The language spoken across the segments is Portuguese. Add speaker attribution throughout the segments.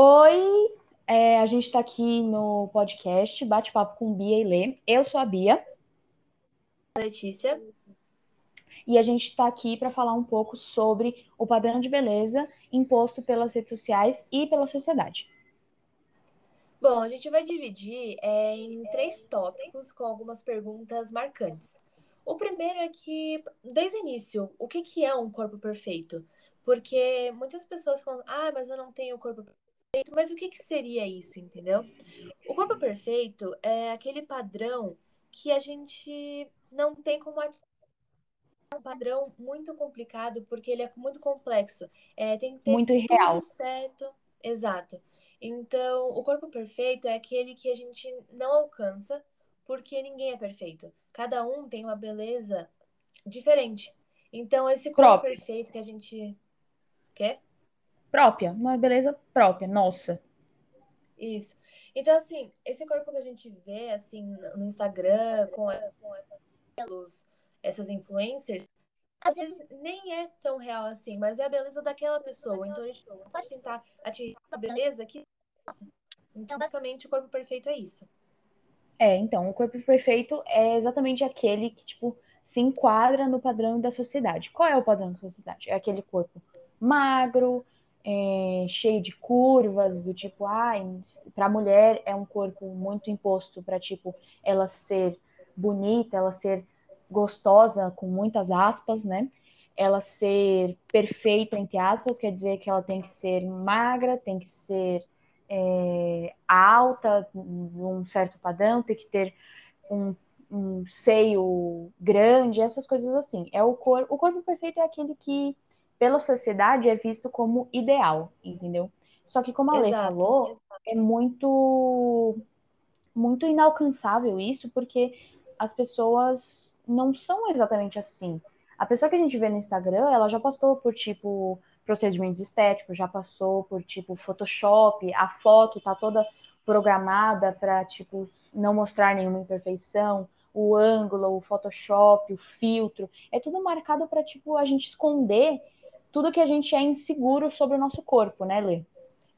Speaker 1: Oi, é, a gente está aqui no podcast Bate-Papo com Bia e Lê. Eu sou a Bia.
Speaker 2: Letícia.
Speaker 1: E a gente está aqui para falar um pouco sobre o padrão de beleza imposto pelas redes sociais e pela sociedade.
Speaker 2: Bom, a gente vai dividir é, em três tópicos com algumas perguntas marcantes. O primeiro é que, desde o início, o que, que é um corpo perfeito? Porque muitas pessoas falam, ah, mas eu não tenho corpo perfeito. Mas o que, que seria isso, entendeu? O corpo perfeito é aquele padrão que a gente não tem como um padrão muito complicado porque ele é muito complexo. É, tem que ter
Speaker 1: muito irreal.
Speaker 2: tudo certo. Exato. Então, o corpo perfeito é aquele que a gente não alcança porque ninguém é perfeito. Cada um tem uma beleza diferente. Então, esse corpo Próprio. perfeito que a gente quer
Speaker 1: própria, uma beleza própria, nossa.
Speaker 2: Isso. Então, assim, esse corpo que a gente vê, assim, no Instagram, com, com essas, essas influencers, às vezes nem é tão real assim, mas é a beleza daquela pessoa. Então, a gente pode tentar atingir a beleza que. Então, basicamente, o corpo perfeito é isso.
Speaker 1: É, então, o corpo perfeito é exatamente aquele que, tipo, se enquadra no padrão da sociedade. Qual é o padrão da sociedade? É aquele corpo magro, é, cheio de curvas, do tipo, ah, para a mulher é um corpo muito imposto para, tipo, ela ser bonita, ela ser gostosa, com muitas aspas, né? Ela ser perfeita, entre aspas, quer dizer que ela tem que ser magra, tem que ser é, alta, um certo padrão, tem que ter um, um seio grande, essas coisas assim. É o, cor, o corpo perfeito é aquele que pela sociedade é visto como ideal, entendeu? Só que como a Lei falou, exato. é muito muito inalcançável isso, porque as pessoas não são exatamente assim. A pessoa que a gente vê no Instagram, ela já passou por tipo procedimentos estéticos, já passou por tipo Photoshop, a foto tá toda programada para tipo não mostrar nenhuma imperfeição, o ângulo, o Photoshop, o filtro, é tudo marcado para tipo a gente esconder tudo que a gente é inseguro sobre o nosso corpo, né, Lê?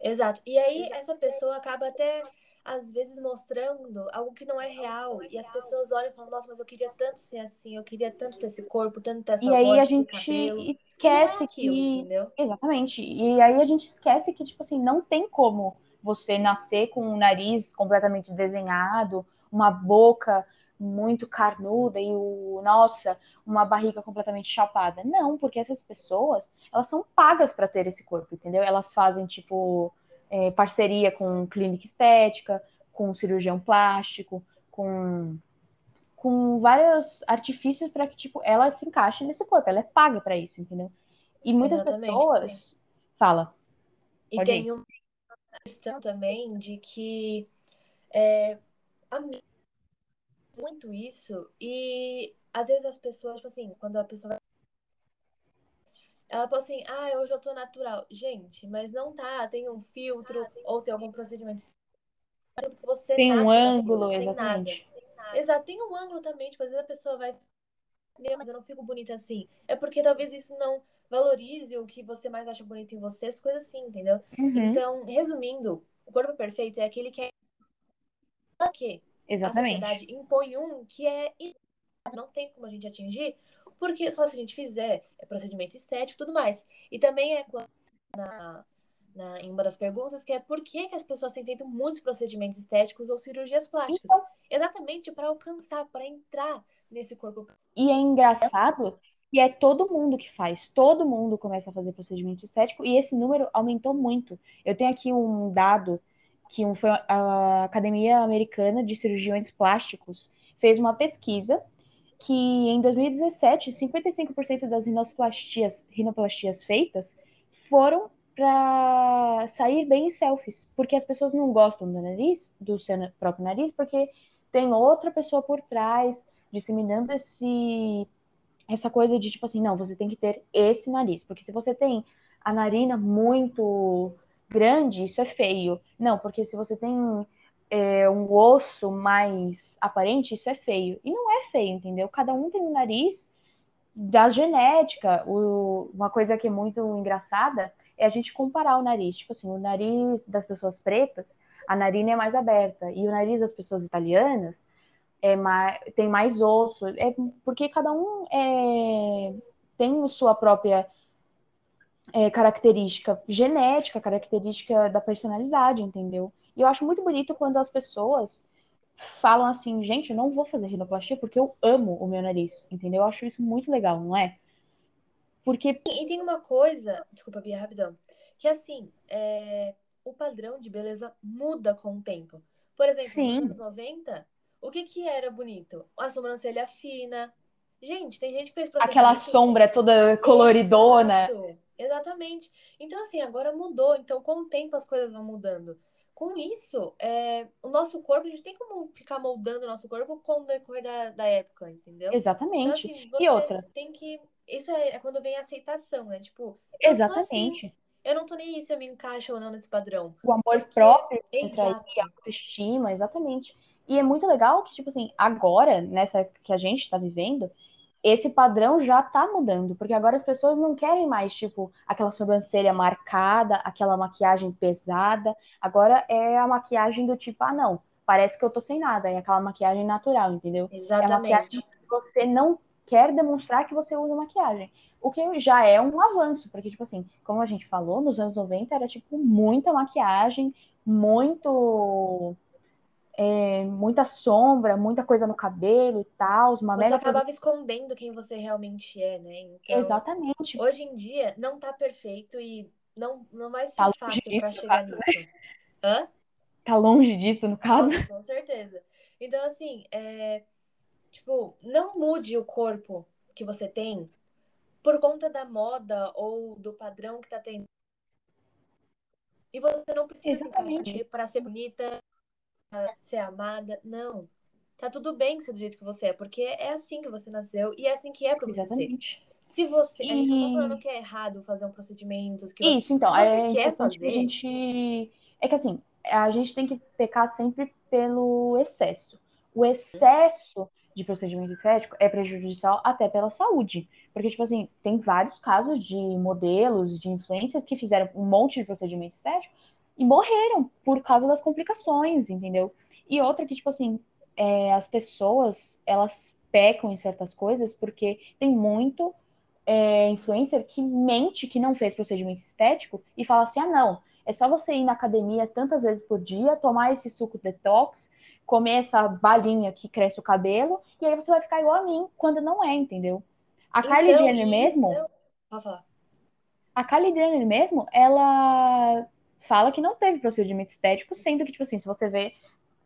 Speaker 2: Exato. E aí essa pessoa acaba até às vezes mostrando algo que não é real e as pessoas olham e falam: "Nossa, mas eu queria tanto ser assim, eu queria tanto ter esse corpo, tanto ter essa
Speaker 1: e
Speaker 2: voz,
Speaker 1: aí a gente cabelo. esquece é aquilo, que entendeu? Exatamente. E aí a gente esquece que tipo assim, não tem como você nascer com um nariz completamente desenhado, uma boca muito carnuda e o nossa, uma barriga completamente chapada. Não, porque essas pessoas, elas são pagas para ter esse corpo, entendeu? Elas fazem tipo é, parceria com clínica estética, com cirurgião plástico, com com vários artifícios para que tipo ela se encaixe nesse corpo. Ela é paga para isso, entendeu? E muitas Exatamente. pessoas fala.
Speaker 2: E tem ir. uma questão também de que é, a muito isso e às vezes as pessoas, tipo assim, quando a pessoa ela fala assim, ah, hoje eu tô natural. Gente, mas não tá, tem um filtro ou tem algum procedimento
Speaker 1: que você tem um ângulo, sem exatamente.
Speaker 2: nada. Exato, tem um ângulo também, tipo, às vezes a pessoa vai meu, mas eu não fico bonita assim. É porque talvez isso não valorize o que você mais acha bonito em você, as coisas assim, entendeu? Uhum. Então, resumindo, o corpo perfeito é aquele que é que
Speaker 1: Exatamente.
Speaker 2: A sociedade impõe um que é não tem como a gente atingir, porque só se a gente fizer é procedimento estético e tudo mais. E também é na, na, em uma das perguntas que é por que, que as pessoas têm feito muitos procedimentos estéticos ou cirurgias plásticas? Então, Exatamente para alcançar, para entrar nesse corpo.
Speaker 1: E é engraçado que é todo mundo que faz, todo mundo começa a fazer procedimento estético e esse número aumentou muito. Eu tenho aqui um dado que foi a Academia Americana de Cirurgiões Plásticos fez uma pesquisa que em 2017, 55% das rinoplastias, rinoplastias feitas foram para sair bem em selfies, porque as pessoas não gostam do nariz, do seu próprio nariz, porque tem outra pessoa por trás disseminando esse essa coisa de tipo assim, não, você tem que ter esse nariz, porque se você tem a narina muito grande, isso é feio. Não, porque se você tem é, um osso mais aparente, isso é feio. E não é feio, entendeu? Cada um tem um nariz da genética. O, uma coisa que é muito engraçada é a gente comparar o nariz. Tipo assim, o nariz das pessoas pretas, a narina é mais aberta, e o nariz das pessoas italianas é mais, tem mais osso. É porque cada um é, tem sua própria é, característica genética, característica da personalidade, entendeu? E eu acho muito bonito quando as pessoas falam assim, gente, eu não vou fazer rinoplastia porque eu amo o meu nariz, entendeu? Eu acho isso muito legal, não é? Porque.
Speaker 2: E tem uma coisa, desculpa, Bia, rapidão, que assim, é, o padrão de beleza muda com o tempo. Por exemplo, Sim. nos anos 90, o que que era bonito? A sobrancelha fina. Gente, tem gente que fez
Speaker 1: Aquela sombra toda coloridona.
Speaker 2: Exato, exatamente. Então, assim, agora mudou. Então, com o tempo as coisas vão mudando com isso, é, o nosso corpo, a gente tem como ficar moldando o nosso corpo com o decorrer da, da época, entendeu?
Speaker 1: Exatamente. Então, assim, e outra?
Speaker 2: Tem que. Isso é, é, quando vem a aceitação, né? Tipo,
Speaker 1: exatamente.
Speaker 2: Assim, eu não tô nem aí se eu me encaixo ou não nesse padrão.
Speaker 1: O amor porque... próprio, Exato. a autoestima, exatamente. E é muito legal que, tipo assim, agora, nessa que a gente tá vivendo, esse padrão já tá mudando, porque agora as pessoas não querem mais, tipo, aquela sobrancelha marcada, aquela maquiagem pesada. Agora é a maquiagem do tipo, ah, não, parece que eu tô sem nada, é aquela maquiagem natural, entendeu?
Speaker 2: Exatamente. É a maquiagem
Speaker 1: que você não quer demonstrar que você usa maquiagem. O que já é um avanço, porque, tipo assim, como a gente falou, nos anos 90 era, tipo, muita maquiagem, muito é, muita sombra, muita coisa no cabelo e tal. Uma
Speaker 2: você acabava escondendo quem você realmente é, né?
Speaker 1: Então, Exatamente.
Speaker 2: Hoje em dia não tá perfeito e não, não vai ser tá fácil para chegar caso, nisso. Né? Hã?
Speaker 1: Tá longe disso, no caso.
Speaker 2: Nossa, com certeza. Então, assim, é... tipo, não mude o corpo que você tem por conta da moda ou do padrão que tá tendo. E você não precisa Exatamente. para ser bonita, ser amada. Não. Tá tudo bem ser do jeito que você é, porque é assim que você nasceu e é assim que é pra você Exatamente. ser. Se você. E... A gente não tá falando que é errado fazer um procedimento. Que
Speaker 1: Isso,
Speaker 2: você,
Speaker 1: então.
Speaker 2: Se você
Speaker 1: é
Speaker 2: quer fazer.
Speaker 1: Que a gente... É que assim, a gente tem que pecar sempre pelo excesso. O excesso de procedimento estético é prejudicial até pela saúde. Porque, tipo assim, tem vários casos de modelos, de influências que fizeram um monte de procedimento estético e morreram por causa das complicações, entendeu? E outra que, tipo assim, é, as pessoas, elas pecam em certas coisas porque tem muito é, influencer que mente que não fez procedimento estético e fala assim, ah, não, é só você ir na academia tantas vezes por dia, tomar esse suco detox, comer essa balinha que cresce o cabelo, e aí você vai ficar igual a mim, quando não é, entendeu? A então, Kylie Jenner mesmo...
Speaker 2: Pode falar.
Speaker 1: A Kylie Jenner mesmo, ela fala que não teve procedimento estético, sendo que, tipo assim, se você vê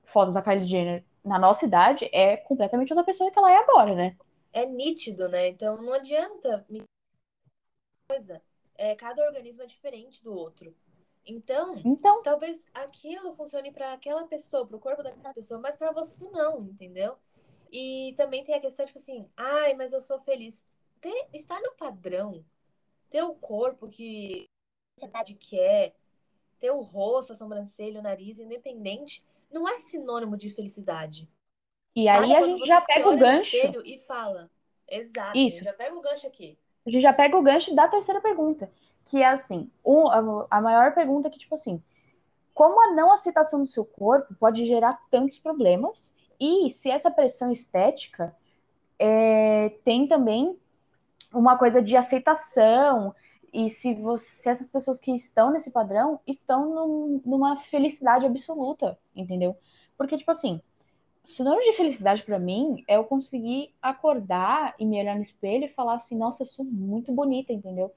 Speaker 1: fotos da Kylie Jenner na nossa idade, é completamente outra pessoa que ela é agora, né?
Speaker 2: É nítido, né? Então não adianta coisa. É, cada organismo é diferente do outro. Então, então, talvez aquilo funcione para aquela pessoa, para o corpo daquela pessoa, mas para você não, entendeu? E também tem a questão, tipo assim, ai, mas eu sou feliz. Ter, estar no padrão, ter o corpo que a sociedade quer, ter o rosto, a sobrancelha, o nariz independente, não é sinônimo de felicidade.
Speaker 1: E aí a gente já pega o gancho.
Speaker 2: e fala. Exato.
Speaker 1: Isso.
Speaker 2: Já pega o gancho aqui.
Speaker 1: A gente já pega o gancho da terceira pergunta, que é assim, um, a, a maior pergunta é que, tipo assim, como a não aceitação do seu corpo pode gerar tantos problemas e se essa pressão estética é, tem também uma coisa de aceitação e se, você, se essas pessoas que estão nesse padrão estão num, numa felicidade absoluta, entendeu? Porque, tipo assim, sinônimo de felicidade para mim é eu conseguir acordar e me olhar no espelho e falar assim, nossa, eu sou muito bonita, entendeu?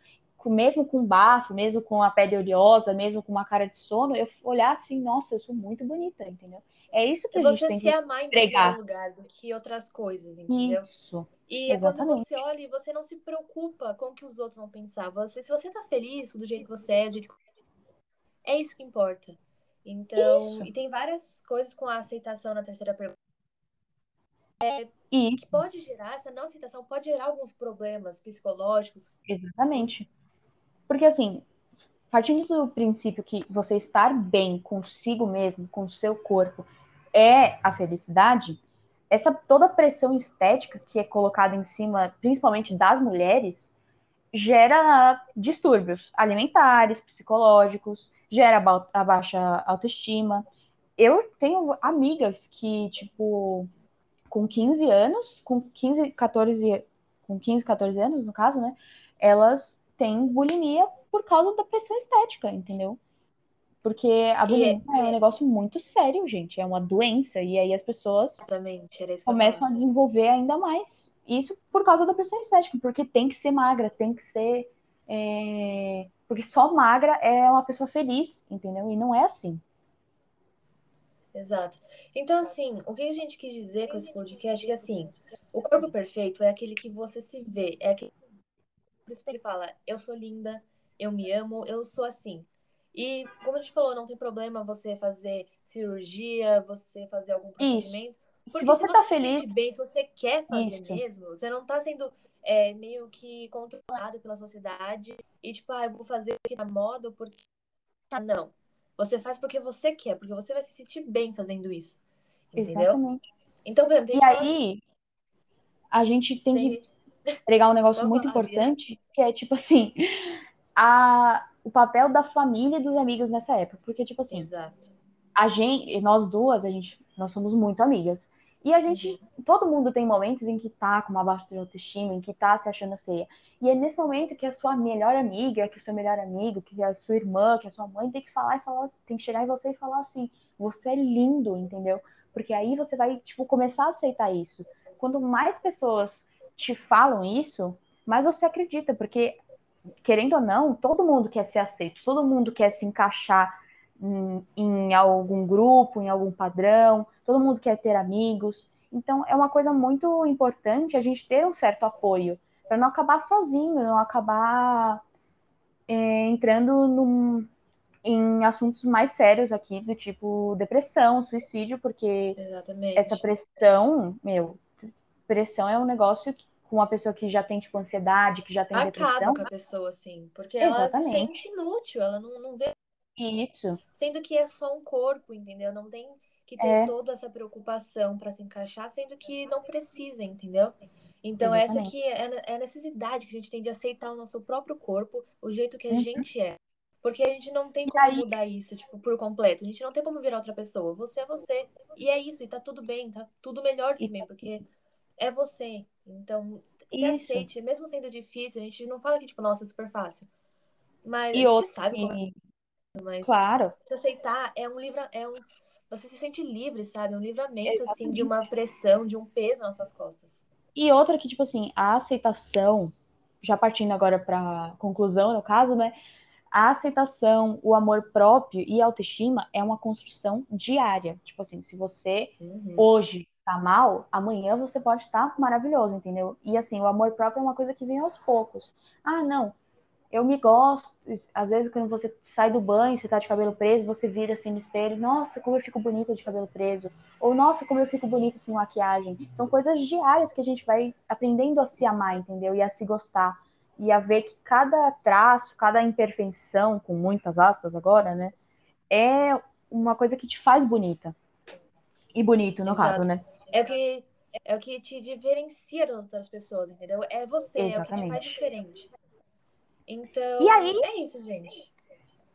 Speaker 1: Mesmo com bafo, mesmo com a pele oleosa, mesmo com uma cara de sono, eu olhar assim, nossa, eu sou muito bonita, entendeu? É isso que a
Speaker 2: você
Speaker 1: gente
Speaker 2: tem se amar em primeiro lugar do que outras coisas, entendeu?
Speaker 1: Isso.
Speaker 2: E é quando você olha e você não se preocupa com o que os outros vão pensar. Você, se você tá feliz do jeito que você é, do jeito que... é isso que importa. Então, isso. e tem várias coisas com a aceitação na terceira pergunta. É, que pode gerar, essa não aceitação pode gerar alguns problemas psicológicos.
Speaker 1: Exatamente. Porque assim, partindo do princípio que você estar bem consigo mesmo, com o seu corpo, é a felicidade, essa toda pressão estética que é colocada em cima, principalmente das mulheres, gera distúrbios alimentares, psicológicos, gera a baixa autoestima. Eu tenho amigas que, tipo, com 15 anos, com 15, 14, com 15, 14 anos, no caso, né? Elas têm bulimia por causa da pressão estética, entendeu? Porque a bulimia e, é um negócio muito sério, gente. É uma doença. E aí as pessoas começam a desenvolver ainda mais. Isso por causa da pressão estética, porque tem que ser magra, tem que ser. É... Porque só magra é uma pessoa feliz, entendeu? E não é assim.
Speaker 2: Exato. Então, assim, o que a gente quis dizer com esse podcast é que, assim, o corpo perfeito é aquele que você se vê, é aquele... Por isso que ele fala, eu sou linda, eu me amo, eu sou assim. E, como a gente falou, não tem problema você fazer cirurgia, você fazer algum procedimento. Porque se você, se você tá feliz bem, se você quer fazer Isso. mesmo, você não tá sendo é, meio que controlado pela sociedade e, tipo, ah, eu vou fazer aqui na moda porque. Ah, não. Você faz porque você quer, porque você vai se sentir bem fazendo isso. Entendeu? Exatamente. Então, por exemplo,
Speaker 1: e aí, a gente tem, tem... que pregar um negócio muito importante, que é tipo assim, a, o papel da família e dos amigos nessa época. Porque, tipo assim,
Speaker 2: Exato.
Speaker 1: a gente, nós duas, a gente, nós somos muito amigas. E a gente, uhum. todo mundo tem momentos em que tá com uma baixa de autoestima, em que tá se achando feia. E é nesse momento que a sua melhor amiga, que o seu melhor amigo, que a sua irmã, que a sua mãe tem que falar e falar, tem que chegar em você e falar assim: você é lindo, entendeu? Porque aí você vai, tipo, começar a aceitar isso. Quanto mais pessoas te falam isso, mais você acredita, porque, querendo ou não, todo mundo quer ser aceito, todo mundo quer se encaixar em, em algum grupo, em algum padrão, todo mundo quer ter amigos. Então, é uma coisa muito importante a gente ter um certo apoio para não acabar sozinho, não acabar é, entrando num, em assuntos mais sérios aqui, do tipo depressão, suicídio, porque
Speaker 2: Exatamente.
Speaker 1: essa pressão, meu, pressão é um negócio que, com uma pessoa que já tem, tipo, ansiedade, que já tem
Speaker 2: Acaba
Speaker 1: depressão.
Speaker 2: Acaba com a pessoa, assim, porque Exatamente. ela se sente inútil, ela não, não vê.
Speaker 1: Isso.
Speaker 2: Sendo que é só um corpo, entendeu? Não tem que ter é. toda essa preocupação para se encaixar, sendo que não precisa, entendeu? Então, Exatamente. essa que é, é a necessidade que a gente tem de aceitar o nosso próprio corpo, o jeito que a uhum. gente é. Porque a gente não tem como aí... mudar isso, tipo, por completo. A gente não tem como virar outra pessoa. Você é você. E é isso, e tá tudo bem, tá tudo melhor também, porque é você. Então, se isso. aceite, mesmo sendo difícil, a gente não fala que, tipo, nossa, é super fácil. Mas e a gente outro... sabe como é. Mas
Speaker 1: claro.
Speaker 2: se aceitar é um livro, é um. Você se sente livre, sabe? É um livramento, Exatamente. assim, de uma pressão, de um peso nas suas costas.
Speaker 1: E outra que, tipo assim, a aceitação, já partindo agora para conclusão, no caso, né? A aceitação, o amor próprio e a autoestima é uma construção diária. Tipo assim, se você uhum. hoje tá mal, amanhã você pode estar tá maravilhoso, entendeu? E assim, o amor próprio é uma coisa que vem aos poucos. Ah, não, eu me gosto. Às vezes, quando você sai do banho, você tá de cabelo preso, você vira assim no espelho, nossa, como eu fico bonita de cabelo preso. Ou, nossa, como eu fico bonita sem maquiagem. São coisas diárias que a gente vai aprendendo a se amar, entendeu? E a se gostar. E a ver que cada traço, cada imperfeição, com muitas aspas agora, né? É uma coisa que te faz bonita. E bonito, no Exato. caso, né?
Speaker 2: É o que é o que te diferencia das outras pessoas, entendeu? É você, Exatamente. é o que te faz diferente. Então, e aí, é isso, gente.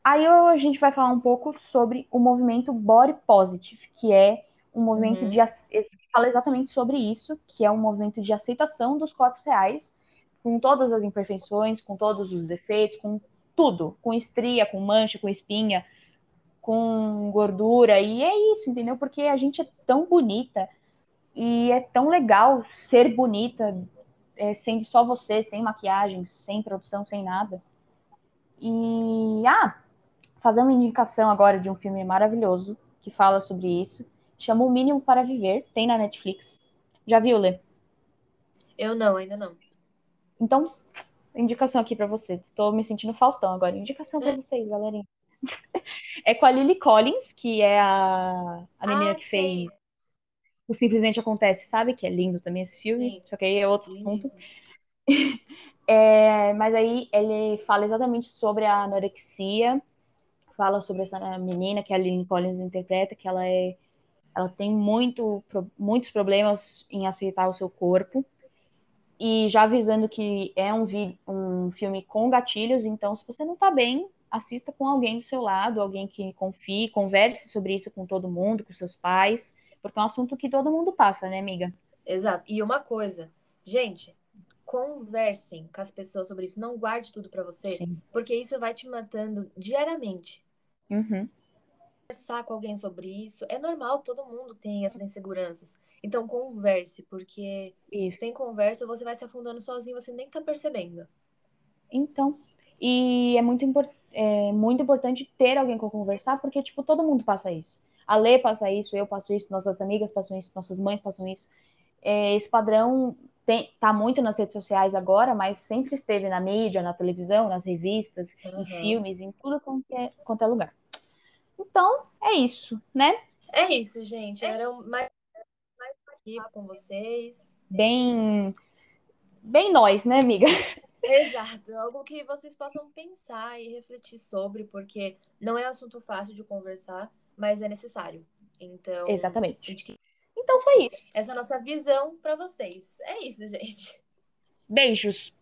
Speaker 1: Aí a gente vai falar um pouco sobre o movimento Body Positive, que é um movimento uhum. de fala exatamente sobre isso, que é um movimento de aceitação dos corpos reais, com todas as imperfeições, com todos os defeitos, com tudo, com estria, com mancha, com espinha, com gordura, e é isso, entendeu? Porque a gente é tão bonita e é tão legal ser bonita é, sendo só você, sem maquiagem, sem produção, sem nada. E, ah, fazer uma indicação agora de um filme maravilhoso que fala sobre isso. Chama O Mínimo para Viver, tem na Netflix. Já viu, Lê?
Speaker 2: Eu não, ainda não.
Speaker 1: Então, indicação aqui para você. Estou me sentindo Faustão agora. Indicação para vocês, galerinha. é com a Lily Collins, que é a, a menina ah, que sei. fez o Simplesmente Acontece, sabe? Que é lindo também esse filme, Sim. só que aí é outro ponto. é, mas aí ele fala exatamente sobre a anorexia, fala sobre essa menina que a Lynn Collins interpreta, que ela é ela tem muito, muitos problemas em aceitar o seu corpo. E já avisando que é um, vi um filme com gatilhos, então se você não tá bem, assista com alguém do seu lado, alguém que confie, converse sobre isso com todo mundo, com seus pais, porque é um assunto que todo mundo passa, né, amiga?
Speaker 2: Exato. E uma coisa, gente, conversem com as pessoas sobre isso, não guarde tudo para você, Sim. porque isso vai te matando diariamente.
Speaker 1: Uhum.
Speaker 2: Conversar com alguém sobre isso é normal, todo mundo tem essas inseguranças. Então converse, porque isso. sem conversa você vai se afundando sozinho, você nem tá percebendo.
Speaker 1: Então, e é muito, import é muito importante ter alguém com conversar, porque, tipo, todo mundo passa isso. A Lê passa isso, eu passo isso, nossas amigas passam isso, nossas mães passam isso. É, esse padrão tem, tá muito nas redes sociais agora, mas sempre esteve na mídia, na televisão, nas revistas, uhum. em filmes, em tudo quanto é, quanto é lugar. Então, é isso, né?
Speaker 2: É isso, gente. Era mais, mais aqui com vocês.
Speaker 1: Bem. Bem nós, né, amiga?
Speaker 2: Exato, algo que vocês possam pensar e refletir sobre, porque não é assunto fácil de conversar, mas é necessário. Então,
Speaker 1: exatamente. Gente... Então foi isso.
Speaker 2: Essa é a nossa visão para vocês. É isso, gente.
Speaker 1: Beijos.